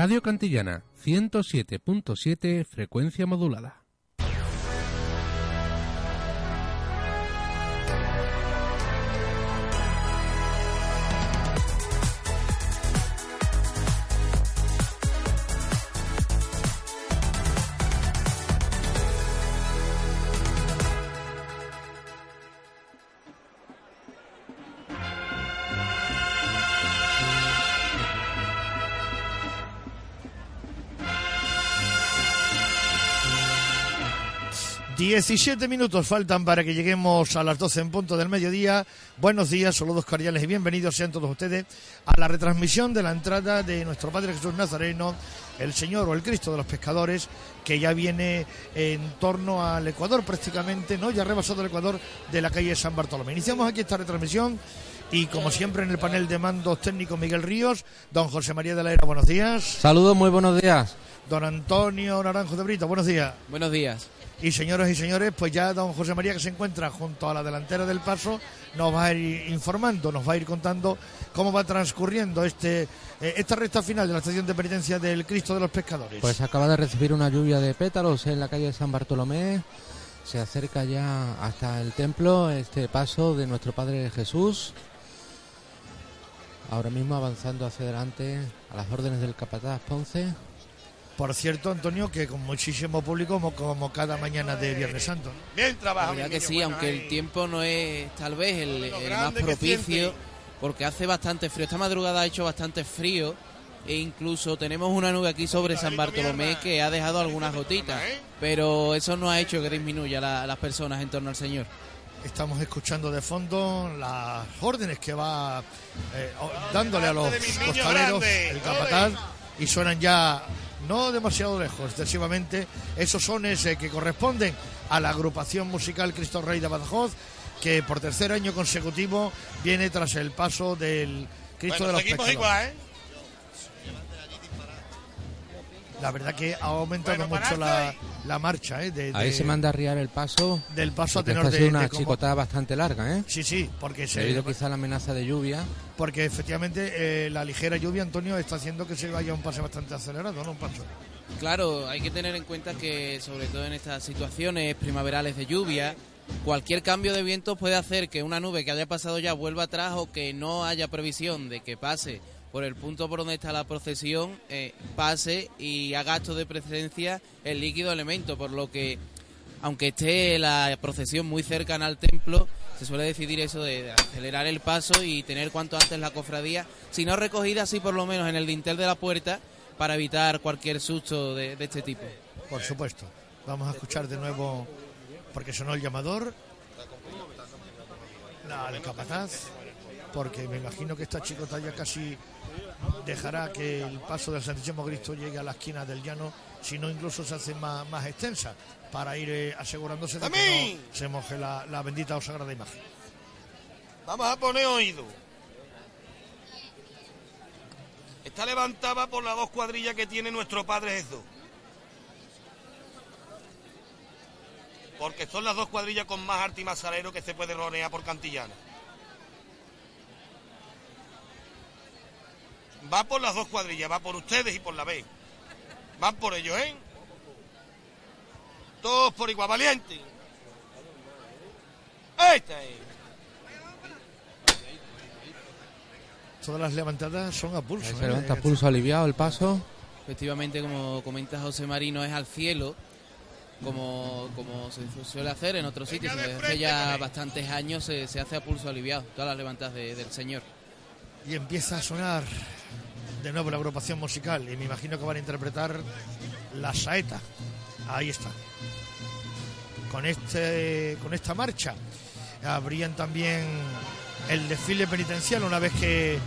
Radio Cantillana 107.7 frecuencia modulada. Diecisiete minutos faltan para que lleguemos a las 12 en punto del mediodía. Buenos días, saludos cordiales y bienvenidos sean todos ustedes a la retransmisión de la entrada de nuestro Padre Jesús Nazareno, el Señor o el Cristo de los Pescadores, que ya viene en torno al Ecuador prácticamente, ¿no? Ya rebasado el Ecuador de la calle San Bartolomé. Iniciamos aquí esta retransmisión y como siempre en el panel de mandos técnico Miguel Ríos, don José María de la Era, buenos días. Saludos, muy buenos días. Don Antonio Naranjo de Brito, buenos días. Buenos días. Y señoras y señores, pues ya don José María que se encuentra junto a la delantera del paso nos va a ir informando, nos va a ir contando cómo va transcurriendo este eh, esta recta final de la estación de penitencia del Cristo de los Pescadores. Pues acaba de recibir una lluvia de pétalos en la calle de San Bartolomé. Se acerca ya hasta el templo este paso de nuestro Padre Jesús. Ahora mismo avanzando hacia adelante a las órdenes del capataz Ponce. Por cierto, Antonio, que con muchísimo público como, como cada mañana de Viernes Santo. Bien trabajado. La verdad que sí, aunque el tiempo no es tal vez el, el más propicio, porque hace bastante frío. Esta madrugada ha hecho bastante frío e incluso tenemos una nube aquí sobre San Bartolomé que ha dejado algunas gotitas, pero eso no ha hecho que disminuya la, las personas en torno al Señor. Estamos escuchando de fondo las órdenes que va eh, dándole a los costaleros el capataz y suenan ya no demasiado lejos, excesivamente, esos sones eh, que corresponden a la agrupación musical Cristo Rey de Badajoz, que por tercer año consecutivo viene tras el paso del Cristo bueno, de los seguimos igual, ¿eh? La verdad que ha aumentado Bueno, mucho la, la marcha eh, de, Ahí se manda a arriar el paso. del paso a tenor esta ha de, sido una chicotada bastante larga, ¿eh? Sí, sí, porque, se, Debido quizá a la amenaza de lluvia. porque efectivamente eh, la ligera lluvia, Antonio, está haciendo que se vaya un pase bastante acelerado, ¿no? Un paso. Claro, hay que tener en cuenta que sobre todo en estas situaciones primaverales de lluvia, cualquier cambio de viento puede hacer que una nube que haya pasado ya vuelva atrás o que no haya previsión de que pase por el punto por donde está la procesión, eh, pase y haga acto de presencia el líquido elemento, por lo que aunque esté la procesión muy cercana al templo, se suele decidir eso de, acelerar el paso y tener cuanto antes la cofradía, si no recogida, así por lo menos en el dintel de la puerta, para evitar cualquier susto de, este tipo. Por supuesto. Vamos a escuchar de nuevo, porque sonó el llamador, la del capataz, porque me imagino que esta chicota ya casi dejará que el paso del Santísimo Cristo llegue a la esquina del llano, si no incluso se hace más, más extensa, para ir eh, asegurándose de que no se moje la, la bendita o sagrada imagen. Vamos a poner oído. Está levantada por las dos cuadrillas que tiene nuestro Padre Jesús. Porque son las dos cuadrillas con más arte y más salero que se puede ronear por Cantillana. Va por las dos cuadrillas, va por ustedes y por la B. Van por ellos, ¿eh? Todos por igual, valiente. Esta es. Todas las levantadas son a pulso. Ahí ¿eh? se levanta Eh, pulso aliviado el paso. Efectivamente, como comenta José Marino, es al cielo, como, como se suele hacer en otros sitios. Desde hace ya bastantes años se, se hace a pulso aliviado, todas las levantadas de- del Señor. Y empieza a sonar de nuevo la agrupación musical y me imagino que van a interpretar la saeta. Ahí está. Con este con esta marcha habrían también el desfile penitencial una vez que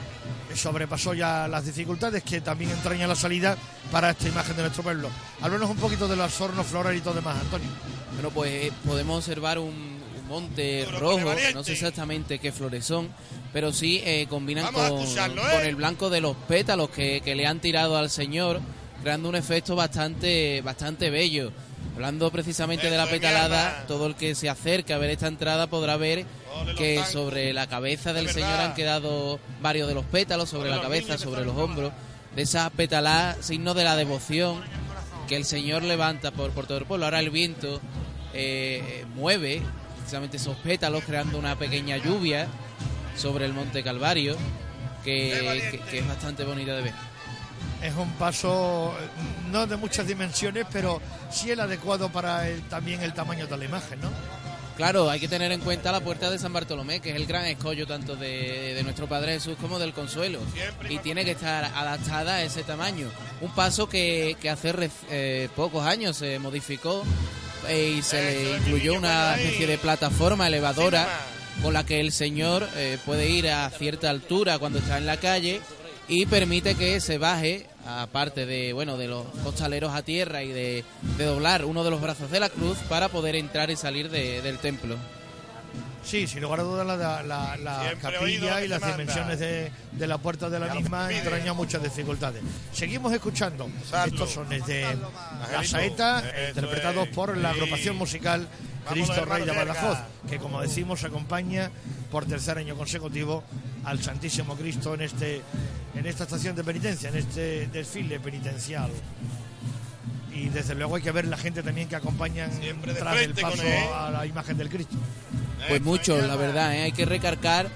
sobrepasó ya las dificultades que también entraña la salida para esta imagen de nuestro pueblo. Háblanos un poquito de los hornos florales y todo demás, Antonio. Bueno, pues eh, podemos observar un, un monte rojo, no sé exactamente qué flores son, pero sí eh, combinan con, escucharlo, con ¿eh? el blanco de los pétalos que, que le han tirado al Señor, creando un efecto bastante, bastante bello. Hablando precisamente de la petalada, todo el que se acerque a ver esta entrada podrá ver Ole, que sobre la cabeza del Señor han quedado varios de los pétalos, sobre Ole, la cabeza, sobre los hombros. de esa petalá, signo de la devoción que el Señor levanta por, por todo el pueblo. Ahora el viento eh, mueve precisamente esos pétalos, creando una pequeña lluvia sobre el Monte Calvario, que, que- que es bastante bonita de ver. Es un paso no de muchas dimensiones, pero sí el adecuado para el- también el tamaño de la imagen, ¿no? Claro, hay que tener en cuenta la puerta de San Bartolomé, que es el gran escollo tanto de, de nuestro Padre Jesús como del Consuelo. Y tiene que estar adaptada a ese tamaño. Un paso que, que hace eh, pocos años se modificó eh, y se le incluyó una especie de plataforma elevadora con la que el Señor eh, puede ir a cierta altura cuando está en la calle y permite que se baje, aparte de bueno de los costaleros a tierra y de, de doblar uno de los brazos de la cruz para poder entrar y salir de- del templo. Sí, sin lugar a dudas la, capilla y las dimensiones de, de la puerta de la misma entrañan muchas dificultades. Seguimos escuchando. Estos sones de la saeta, eso interpretados es. por la agrupación musical Cristo Rey de Badajoz, que como decimos acompaña por tercer año consecutivo al Santísimo Cristo en este en esta estación de penitencia, en este desfile penitencial. Y desde luego hay que ver la gente también que acompañan Siempre de tras el paso a la imagen del Cristo. Pues mucho, la verdad, ¿eh? hay que recargar.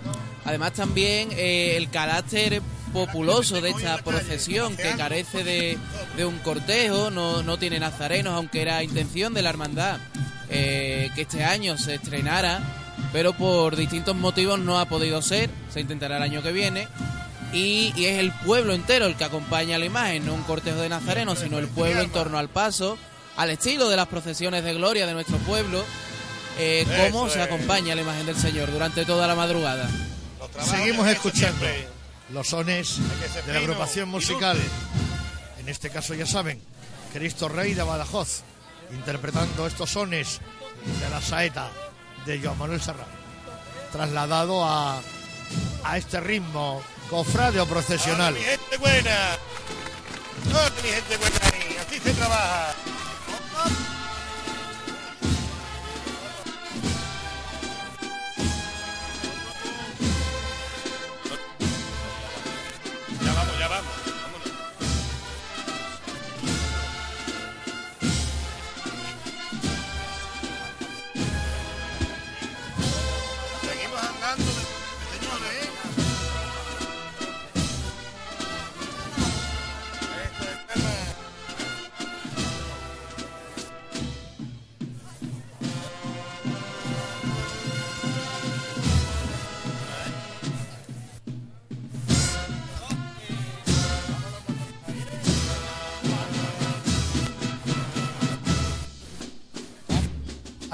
Además también eh, el carácter populoso de esta procesión que carece de, de un cortejo, no, no tiene nazarenos, aunque era intención de la hermandad eh, que este año se estrenara, pero por distintos motivos no ha podido ser, se intentará el año que viene. Y, y es el pueblo entero el que acompaña la imagen, no un cortejo de nazarenos, sino el pueblo en torno al paso, al estilo de las procesiones de gloria de nuestro pueblo, eh, cómo se acompaña la imagen del Señor durante toda la madrugada. Seguimos escuchando los sones de la agrupación musical. En este caso ya saben, Cristo Rey de Badajoz, interpretando estos sones de la saeta de Joan Manuel Serrano, trasladado a, a este ritmo cofrade o procesional. ¡Vamos, mi gente buena! ¡Vamos, mi gente buena ahí! Así se trabaja.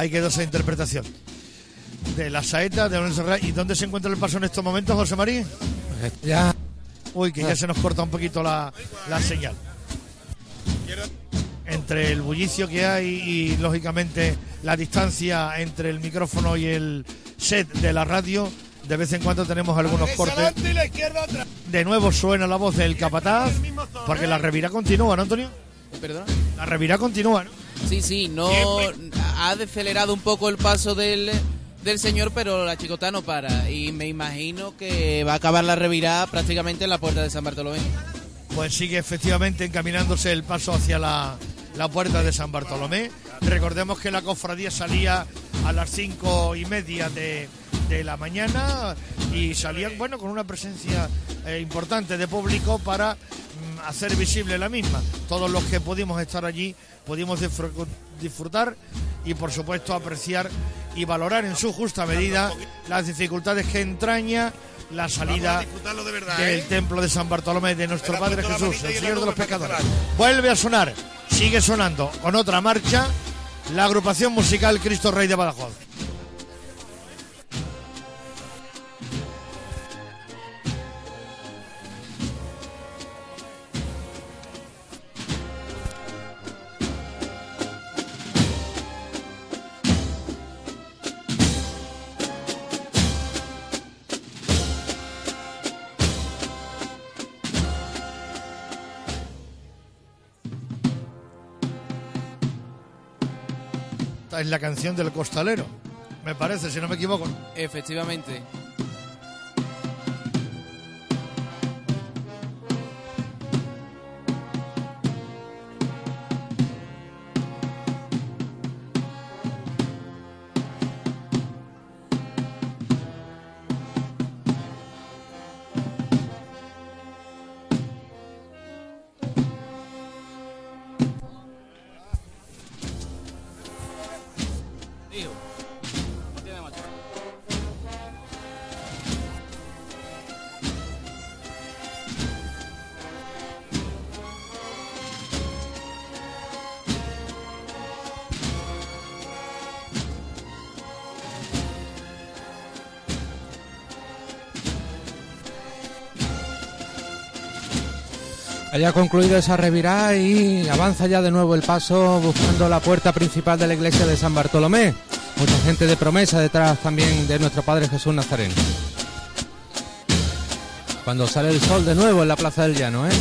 Ahí quedó esa interpretación de la saeta de Manuel Serrano. ¿Y dónde se encuentra el paso en estos momentos, José María? Ya Uy, que ya se nos corta un poquito la, la señal. Entre el bullicio que hay y, lógicamente, la distancia entre el micrófono y el set de la radio, de vez en cuando tenemos algunos cortes. De nuevo suena la voz del capataz, porque la revirá continúa, ¿no, Antonio? ¿Perdón? La revirá continúa, ¿no? Sí, sí, no ha decelerado un poco el paso del, del señor, pero la chicota no para. Y me imagino que va a acabar la revirada prácticamente en la puerta de San Bartolomé. Pues sigue efectivamente encaminándose el paso hacia la, la puerta de San Bartolomé. Recordemos que la cofradía salía a las cinco y media de, de la mañana y salían, bueno, con una presencia eh, importante de público para mm, hacer visible la misma. Todos los que pudimos estar allí pudimos disfr- disfrutar y, por supuesto, apreciar y valorar en su justa medida las dificultades que entraña la salida disfrutarlo de verdad, del ¿eh? templo de San Bartolomé de nuestro Padre Jesús, el Señor de los pecadores. Vuelve a sonar, sigue sonando con otra marcha la agrupación musical Cristo Rey de Badajoz. Es la canción del costalero, me parece, si no me equivoco. Haya concluido esa revirada y avanza ya de nuevo el paso buscando la puerta principal de la iglesia de San Bartolomé. Mucha gente de promesa detrás también de nuestro Padre Jesús Nazareno. Cuando sale el sol de nuevo en la Plaza del Llano, ¿eh?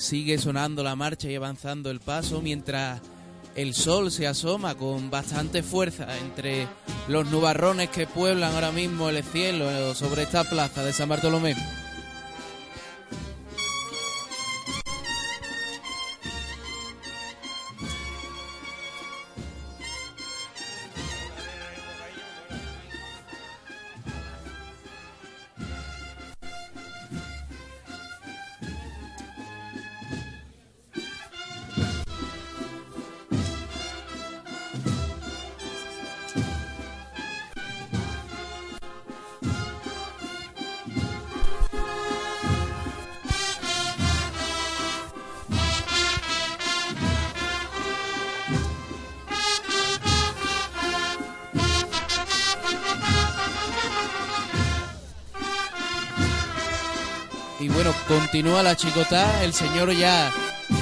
Sigue sonando la marcha y avanzando el paso mientras el sol se asoma con bastante fuerza entre los nubarrones que pueblan ahora mismo el cielo sobre esta plaza de San Bartolomé. Continúa la chicotá, el señor ya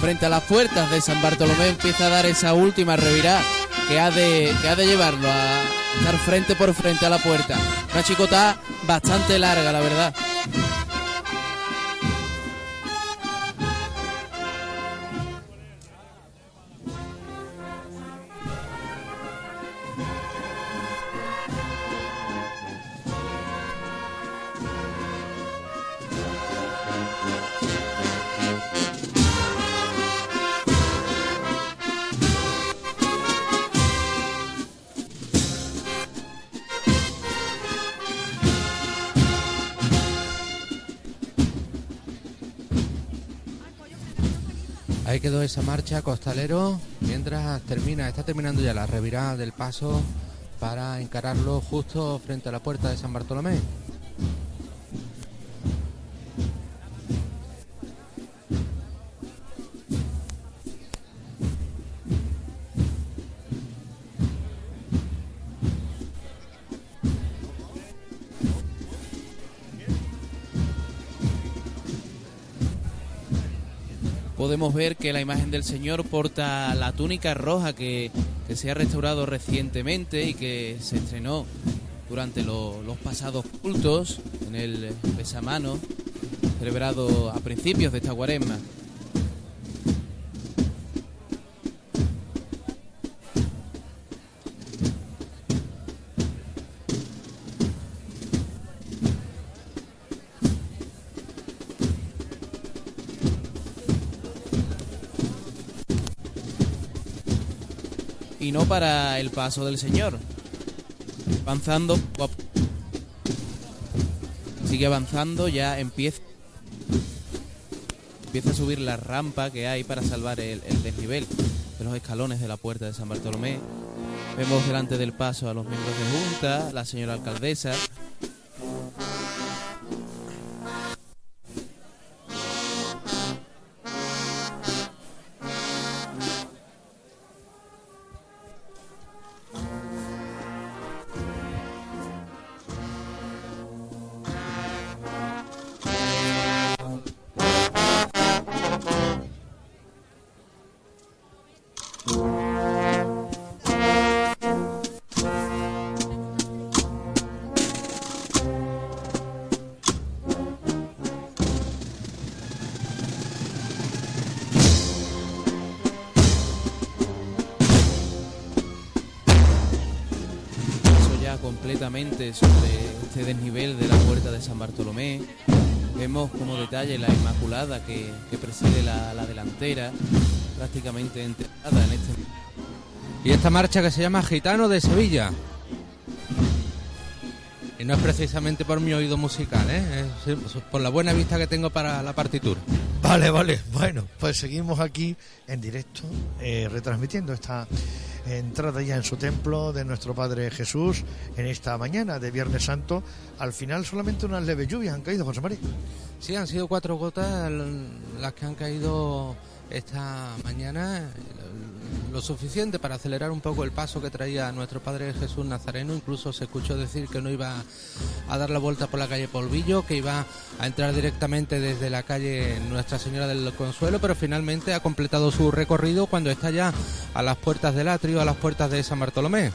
frente a las puertas de San Bartolomé empieza a dar esa última revirada que ha de, que ha de llevarlo a estar frente por frente a la puerta. Una chicotá bastante larga, la verdad. Quedó esa marcha costalero mientras termina, está terminando ya la revirada del paso para encararlo justo frente a la puerta de San Bartolomé. Podemos ver que la imagen del Señor porta la túnica roja que, se ha restaurado recientemente y que se estrenó durante lo- los pasados cultos en el besamano celebrado a principios de esta cuaresma. Y no para el paso del Señor. Avanzando, sigue avanzando, ya empieza empieza a subir la rampa que hay para salvar el, el desnivel de los escalones de la puerta de San Bartolomé. Vemos delante del paso a los miembros de junta, la señora alcaldesa. Completamente sobre este desnivel de la puerta de San Bartolomé. Vemos como detalle la Inmaculada que, que preside la, la delantera, prácticamente enterrada en este Y esta marcha que se llama Gitano de Sevilla. Y no es precisamente por mi oído musical, ¿eh? es por la buena vista que tengo para la partitura. Vale, vale. Bueno, pues seguimos aquí en directo, eh, retransmitiendo esta entrada ya en su templo de nuestro Padre Jesús en esta mañana de Viernes Santo. Al final solamente unas leves lluvias han caído, José María. Sí, han sido cuatro gotas las que han caído esta mañana lo suficiente para acelerar un poco el paso que traía nuestro Padre Jesús Nazareno. Incluso se escuchó decir que no iba a dar la vuelta por la calle Polvillo, que iba a entrar directamente desde la calle Nuestra Señora del Consuelo, pero finalmente ha completado su recorrido cuando está ya a las puertas del atrio, a las puertas de San Bartolomé.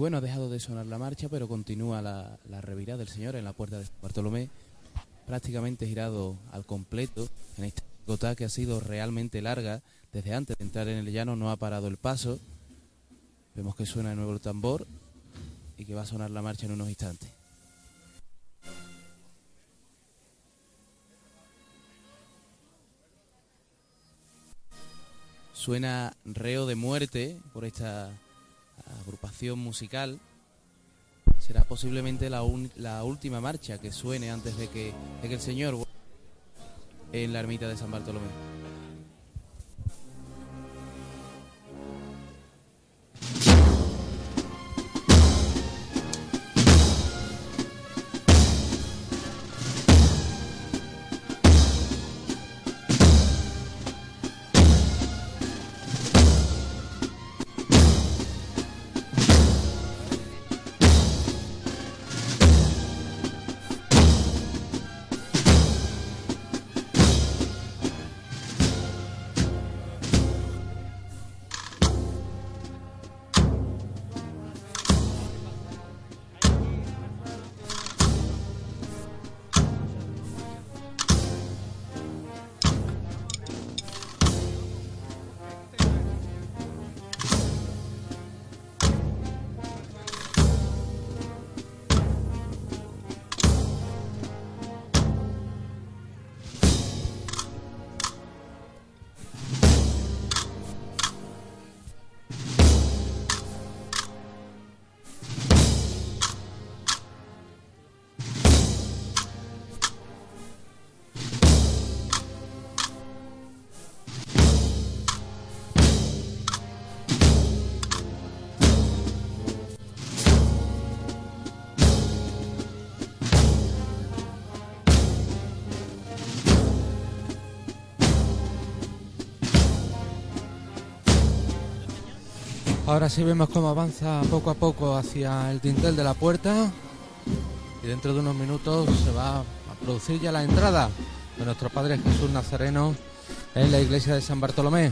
Bueno, ha dejado de sonar la marcha, pero continúa la, revirada del Señor en la puerta de Bartolomé, prácticamente girado al completo en esta gota que ha sido realmente larga. Desde antes de entrar en el llano no ha parado el paso. Vemos que suena de nuevo el tambor y que va a sonar la marcha en unos instantes. Suena reo de muerte por esta agrupación musical. Será posiblemente la, la última marcha que suene antes de que, de que el Señor en la ermita de San Bartolomé. Ahora sí vemos cómo avanza poco a poco hacia el dintel de la puerta y dentro de unos minutos se va a producir ya la entrada de nuestro Padre Jesús Nazareno en la iglesia de San Bartolomé.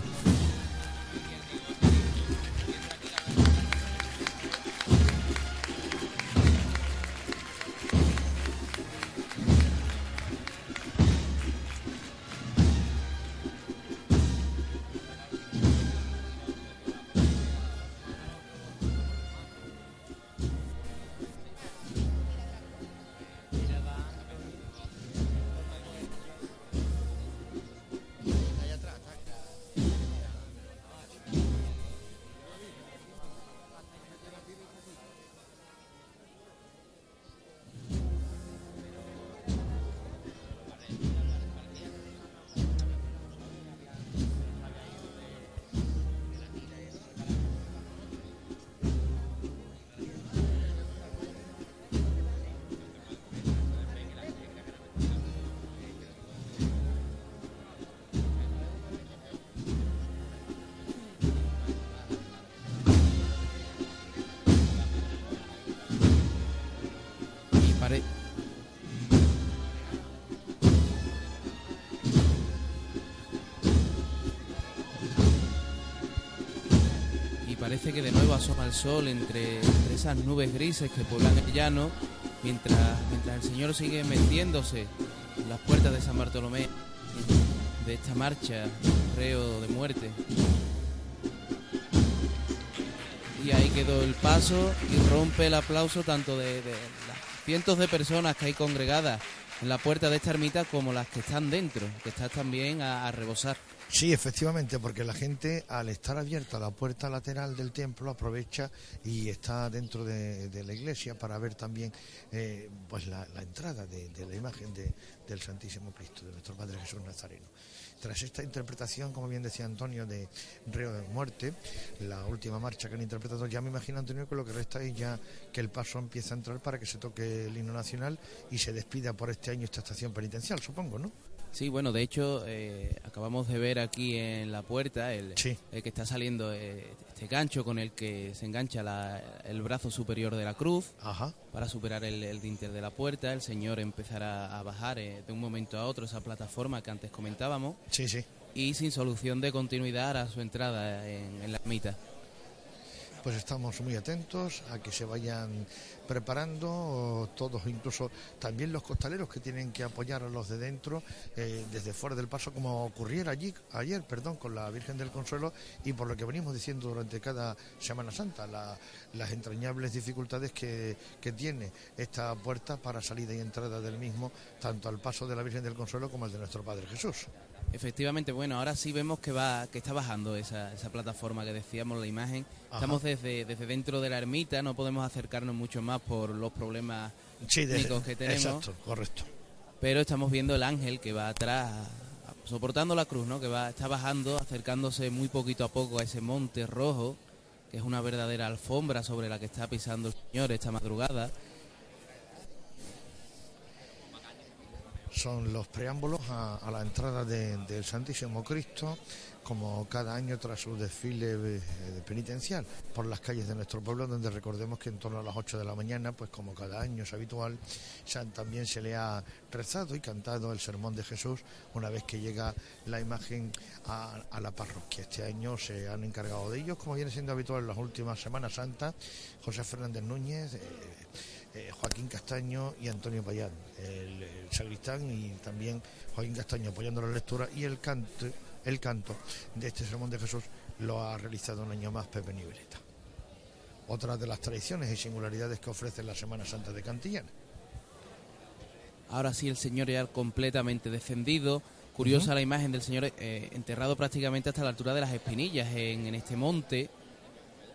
Parece que de nuevo asoma el sol entre, esas nubes grises que pueblan el llano, mientras, mientras el Señor sigue metiéndose en las puertas de San Bartolomé de esta marcha, reo de muerte. Y ahí quedó el paso y rompe el aplauso tanto de, de las cientos de personas que hay congregadas en la puerta de esta ermita como las que están dentro, que están también a, a rebosar. Sí, efectivamente, porque la gente al estar abierta la puerta lateral del templo aprovecha y está dentro de, la iglesia para ver también eh, pues la, la entrada de, la imagen de- del Santísimo Cristo, de nuestro Padre Jesús Nazareno. Tras esta interpretación, como bien decía Antonio, de Reo de Muerte, la última marcha que han interpretado, ya me imagino, Antonio, que lo que resta es ya que el paso empieza a entrar para que se toque el himno nacional y se despida por este año esta estación penitencial, supongo, ¿no? Sí, bueno, de hecho, eh, acabamos de ver aquí en la puerta el, Sí. el que está saliendo eh, este gancho con el que se engancha la- el brazo superior de la cruz Ajá. para superar el, el dintel de la puerta. El señor empezará a bajar eh, de un momento a otro esa plataforma que antes comentábamos Sí, sí. y sin solución de continuidad a su entrada en, en la ermita. Pues estamos muy atentos a que se vayan preparando todos, incluso también los costaleros que tienen que apoyar a los de dentro eh, desde fuera del paso, como ocurriera allí ayer, perdón, con la Virgen del Consuelo y por lo que venimos diciendo durante cada Semana Santa, la- las entrañables dificultades que, que tiene esta puerta para salida y entrada del mismo, tanto al paso de la Virgen del Consuelo como al de nuestro Padre Jesús. Efectivamente, bueno, ahora sí vemos que va, que está bajando esa, esa plataforma que decíamos, la imagen. Estamos desde, desde dentro de la ermita, no podemos acercarnos mucho más por los problemas Sí, técnicos que tenemos. exacto, correcto. pero estamos viendo el ángel que va atrás soportando la cruz, ¿no? Que va está bajando, acercándose muy poquito a poco a ese monte rojo, que es una verdadera alfombra sobre la que está pisando el Señor esta madrugada. Son los preámbulos a, a la entrada de- del Santísimo Cristo, como cada año tras su desfile eh, penitencial por las calles de nuestro pueblo, donde recordemos que en torno a las 8 de la mañana, pues como cada año es habitual, también se le ha rezado y cantado el sermón de Jesús una vez que llega la imagen a, a la parroquia. Este año se han encargado de ellos, como viene siendo habitual en las últimas Semanas Santas, José Fernández Núñez. eh, eh, Joaquín Castaño y Antonio Payán, el, el sacristán y también Joaquín Castaño apoyando la lectura y el canto, el canto de este sermón de Jesús lo ha realizado un año más Pepe Niveleta. Otra de las tradiciones y singularidades que ofrece la Semana Santa de Cantillana. Ahora sí el Señor ya completamente descendido. Curiosa la imagen del Señor eh, enterrado prácticamente hasta la altura de las espinillas en, en este monte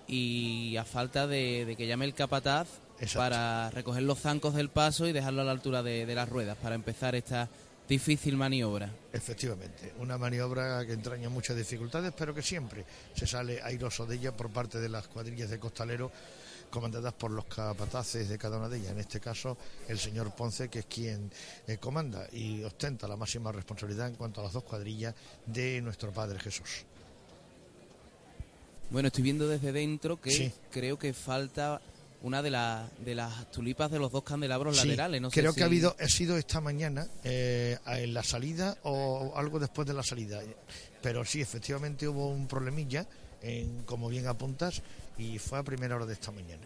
y a falta de, de que llame el capataz Exacto. para recoger los zancos del paso y dejarlo a la altura de, de las ruedas para empezar esta difícil maniobra. Efectivamente, una maniobra que entraña muchas dificultades, pero que siempre se sale airoso de ella por parte de las cuadrillas de costaleros comandadas por los capataces de cada una de ellas. En este caso, el señor Ponce, que es quien eh, comanda y ostenta la máxima responsabilidad en cuanto a las dos cuadrillas de nuestro Padre Jesús. Bueno, estoy viendo desde dentro que Sí. creo que falta una de, la- de las tulipas de los dos candelabros Sí, laterales. No sé creo que ha habido, ha sido esta mañana eh, en la salida o algo después de la salida. Pero sí, efectivamente hubo un problemilla, en, como bien apuntas, y fue a primera hora de esta mañana.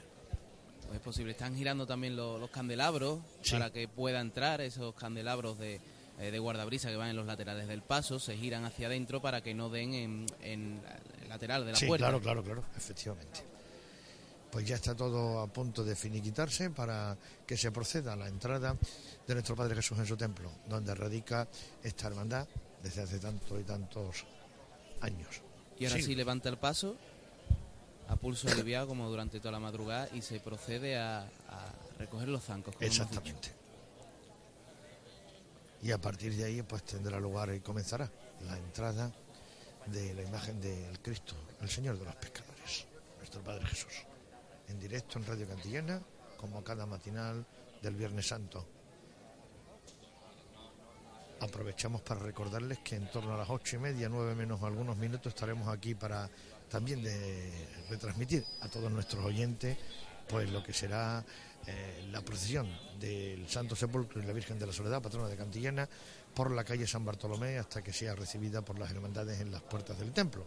Pues es posible. Están girando también lo- los candelabros Sí. para que pueda entrar esos candelabros de, eh, de guardabrisa que van en los laterales del paso. Se giran hacia adentro para que no den en, en el lateral de la sí, puerta. claro, claro, claro, efectivamente. Pues ya está todo a punto de finiquitarse para que se proceda a la entrada de nuestro Padre Jesús en su templo, donde radica esta hermandad desde hace tantos y tantos años. Y ahora sí. Sí. levanta el paso a pulso aliviado como durante toda la madrugada y se procede a, a recoger los zancos. como. Exactamente. Y a partir de ahí pues tendrá lugar y comenzará la entrada de la imagen del Cristo, el Señor de los pescadores, nuestro Padre Jesús, en directo en Radio Cantillana, como cada matinal del Viernes Santo. Aprovechamos para recordarles que en torno a las ocho y media, nueve menos algunos minutos, estaremos aquí para también de retransmitir a todos nuestros oyentes pues lo que será eh, la procesión del Santo Sepulcro y la Virgen de la Soledad, patrona de Cantillana, por la calle San Bartolomé hasta que sea recibida por las hermandades en las puertas del templo.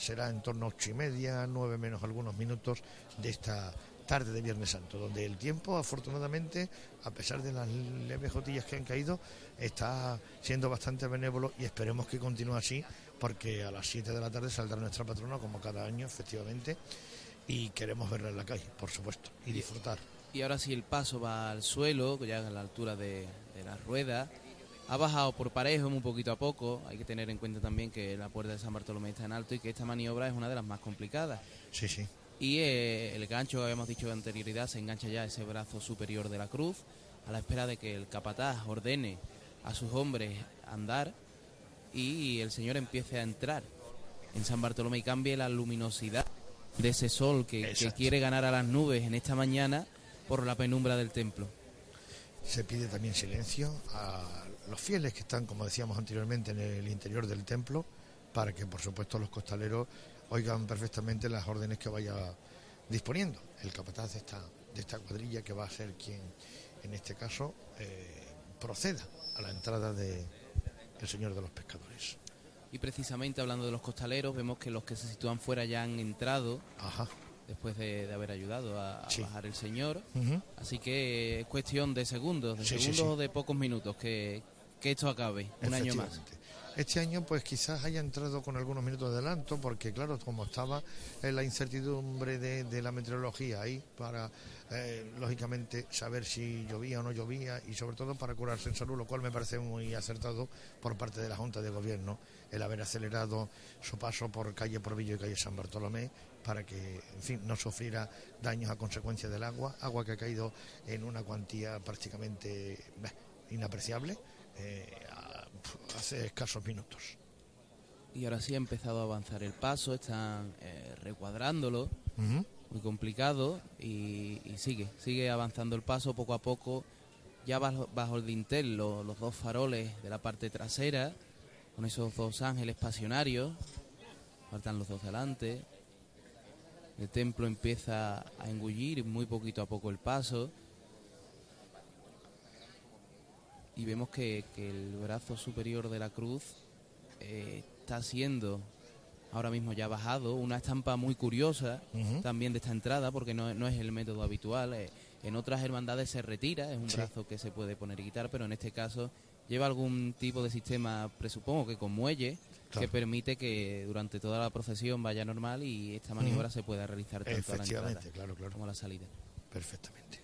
Será en torno a ocho y media, nueve menos algunos minutos de esta tarde de Viernes Santo, donde el tiempo, afortunadamente, a pesar de las leves gotillas que han caído, está siendo bastante benévolo y esperemos que continúe así, porque a las 7 de la tarde saldrá nuestra patrona, como cada año, efectivamente, y queremos verla en la calle, por supuesto, y disfrutar. Y ahora sí el paso va al suelo, ya a la altura de, de la rueda. Ha bajado por parejo muy poquito a poco. Hay que tener en cuenta también que la puerta de San Bartolomé está en alto y que esta maniobra es una de las más complicadas. Sí, sí. Y eh, el gancho que habíamos dicho de anterioridad se engancha ya a ese brazo superior de la cruz, a la espera de que el capataz ordene a sus hombres andar y el Señor empiece a entrar en San Bartolomé y cambie la luminosidad de ese sol que, que quiere ganar a las nubes en esta mañana por la penumbra del templo. Se pide también silencio a los fieles que están, como decíamos anteriormente, en el interior del templo, para que, por supuesto, los costaleros oigan perfectamente las órdenes que vaya disponiendo el capataz de esta, de esta cuadrilla, que va a ser quien, en este caso, eh, proceda a la entrada de el Señor de los Pescadores. Y precisamente hablando de los costaleros, vemos que los que se sitúan fuera ya han entrado Ajá. después de, de haber ayudado a, a Sí. bajar el Señor. Así que es cuestión de segundos, de sí, segundos sí. o de pocos minutos que, que esto acabe, un año más. Este año, pues quizás haya entrado con algunos minutos de adelanto, porque claro, como estaba en la incertidumbre de, la meteorología ahí, para eh, lógicamente saber si llovía o no llovía, y sobre todo para curarse en salud, lo cual me parece muy acertado por parte de la Junta de Gobierno, el haber acelerado su paso por calle Porvillo y calle San Bartolomé, para que, en fin, no sufriera daños a consecuencia del agua, agua que ha caído en una cuantía prácticamente inapreciable. Eh, hace escasos minutos. Y ahora sí ha empezado a avanzar el paso, están eh, recuadrándolo, muy complicado, y, y sigue, sigue avanzando el paso poco a poco, ya bajo, bajo el dintel lo- los dos faroles de la parte trasera, con esos dos ángeles pasionarios, faltan los dos delante, el templo empieza a engullir muy poquito a poco el paso, y vemos que, que el brazo superior de la cruz eh, está siendo ahora mismo ya bajado, una estampa muy curiosa también de esta entrada, porque no, no es el método habitual. eh, en otras hermandades se retira, es un Sí. brazo que se puede poner y quitar, pero en este caso lleva algún tipo de sistema, presupongo que con muelle, Claro. que permite que durante toda la procesión vaya normal y esta maniobra se pueda realizar tanto a la entrada claro, claro. como a la salida. Perfectamente.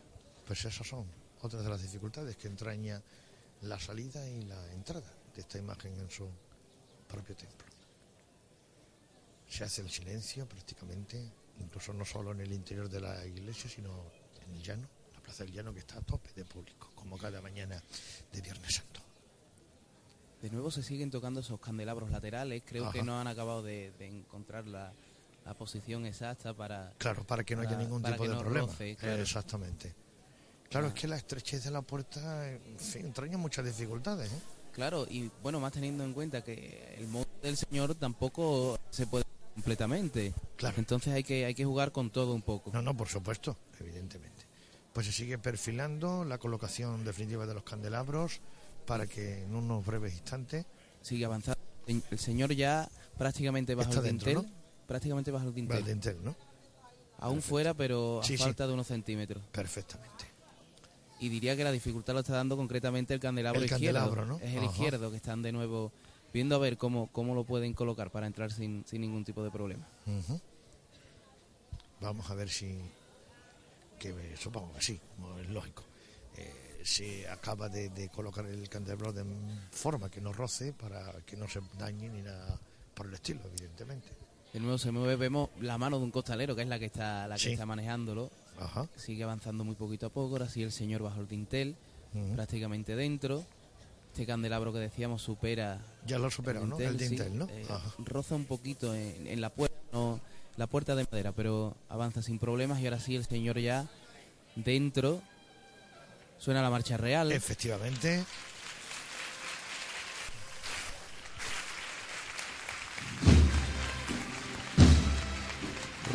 Pues esas son otras de las dificultades que entraña la salida y la entrada de esta imagen en su propio templo. Se hace el silencio prácticamente, incluso no solo en el interior de la iglesia, sino en el llano, la plaza del llano que está a tope de público, como cada mañana de Viernes Santo. De nuevo se siguen tocando esos candelabros laterales, creo Ajá. que no han acabado de, de encontrar la, la posición exacta para... Claro, para que no haya ningún tipo de no problema. roce, claro. Exactamente. Claro, es que la estrechez de la puerta, en fin, entraña muchas dificultades. ¿eh? Claro, y bueno, más teniendo en cuenta que el modo del Señor tampoco se puede completamente. Claro. Entonces hay que, hay que jugar con todo un poco. No, no, por supuesto, evidentemente. Pues se sigue perfilando la colocación definitiva de los candelabros para que en unos breves instantes Sigue avanzando. El señor ya prácticamente bajo Está el dentro, dintel. ¿no? Prácticamente bajo el dintel. el dintel, ¿no? Aún fuera, pero a Sí, sí. falta de unos centímetros. Perfectamente. Y diría que la dificultad lo está dando concretamente el candelabro El izquierdo. candelabro, ¿no? Es el Ajá. izquierdo que están de nuevo viendo a ver cómo, cómo lo pueden colocar para entrar sin, sin ningún tipo de problema. Vamos a ver si, que supongo que sí, es lógico, eh, se acaba de, de colocar el candelabro de forma que no roce para que no se dañe ni nada por el estilo, evidentemente. De nuevo se mueve, vemos la mano de un costalero, que es la que está, la que Sí. está manejándolo. Ajá. Sigue avanzando muy poquito a poco. Ahora sí el señor bajo el dintel, Ujú. prácticamente dentro. Este candelabro que decíamos supera Ya lo ha superado, ¿no? El sí. dintel, ¿no? Eh, roza un poquito en, en la puerta, no, la puerta de madera, pero avanza sin problemas y ahora sí el señor ya dentro. Suena la marcha real. Efectivamente.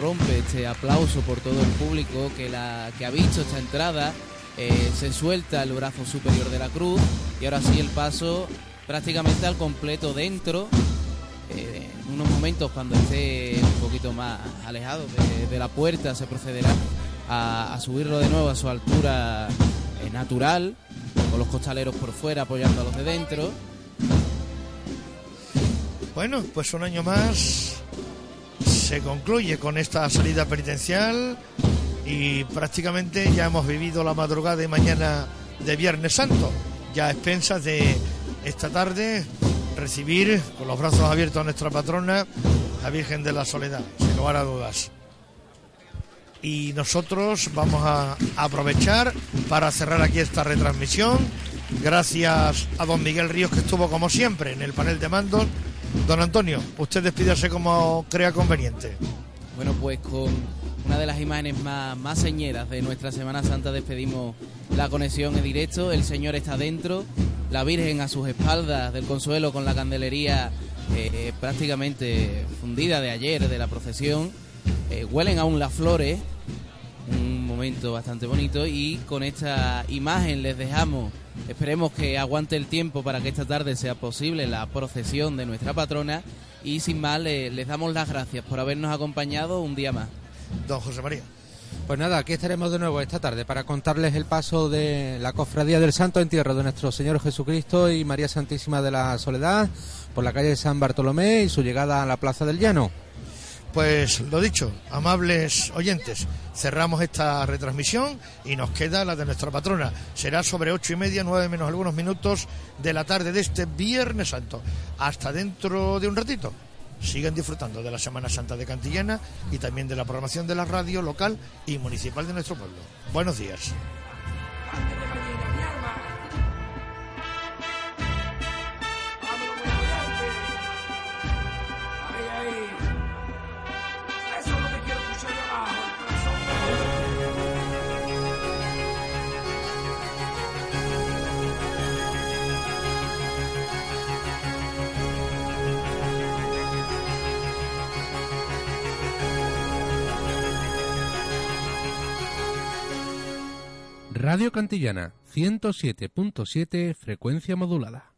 Rompe este aplauso por todo el público que, la, que ha visto esta entrada. Eh, se suelta el brazo superior de la cruz y ahora sí el paso prácticamente al completo dentro. Eh, en unos momentos cuando esté un poquito más alejado de, la puerta se procederá a, a subirlo de nuevo a su altura eh, natural, con los costaleros por fuera apoyando a los de dentro. Bueno, pues un año más se concluye con esta salida penitencial y prácticamente ya hemos vivido la madrugada y mañana de Viernes Santo, ya a expensas de esta tarde recibir con los brazos abiertos a nuestra patrona, la Virgen de la Soledad, sin lugar a dudas. Y nosotros vamos a aprovechar para cerrar aquí esta retransmisión. Gracias a don Miguel Ríos que estuvo como siempre en el panel de mandos. Don Antonio, usted despídase como crea conveniente. Bueno, pues con una de las imágenes más, más señeras de nuestra Semana Santa despedimos la conexión en directo. El Señor está dentro, la Virgen a sus espaldas del consuelo con la candelería eh, prácticamente fundida de ayer de la procesión. Eh, huelen aún las flores, un momento bastante bonito y con esta imagen les dejamos, esperemos que aguante el tiempo para que esta tarde sea posible la procesión de nuestra patrona y sin más le- les damos las gracias por habernos acompañado un día más. Don José María. Pues nada, aquí estaremos de nuevo esta tarde para contarles el paso de la Cofradía del Santo Entierro de nuestro Señor Jesucristo y María Santísima de la Soledad por la calle de San Bartolomé y su llegada a la Plaza del Llano. Pues lo dicho, amables oyentes, cerramos esta retransmisión y nos queda la de nuestra patrona. Será sobre ocho y media, nueve menos algunos minutos de la tarde de este Viernes Santo. Hasta dentro de un ratito. Sigan disfrutando de la Semana Santa de Cantillana y también de la programación de la radio local y municipal de nuestro pueblo. Buenos días. Radio Cantillana 107.7 frecuencia modulada.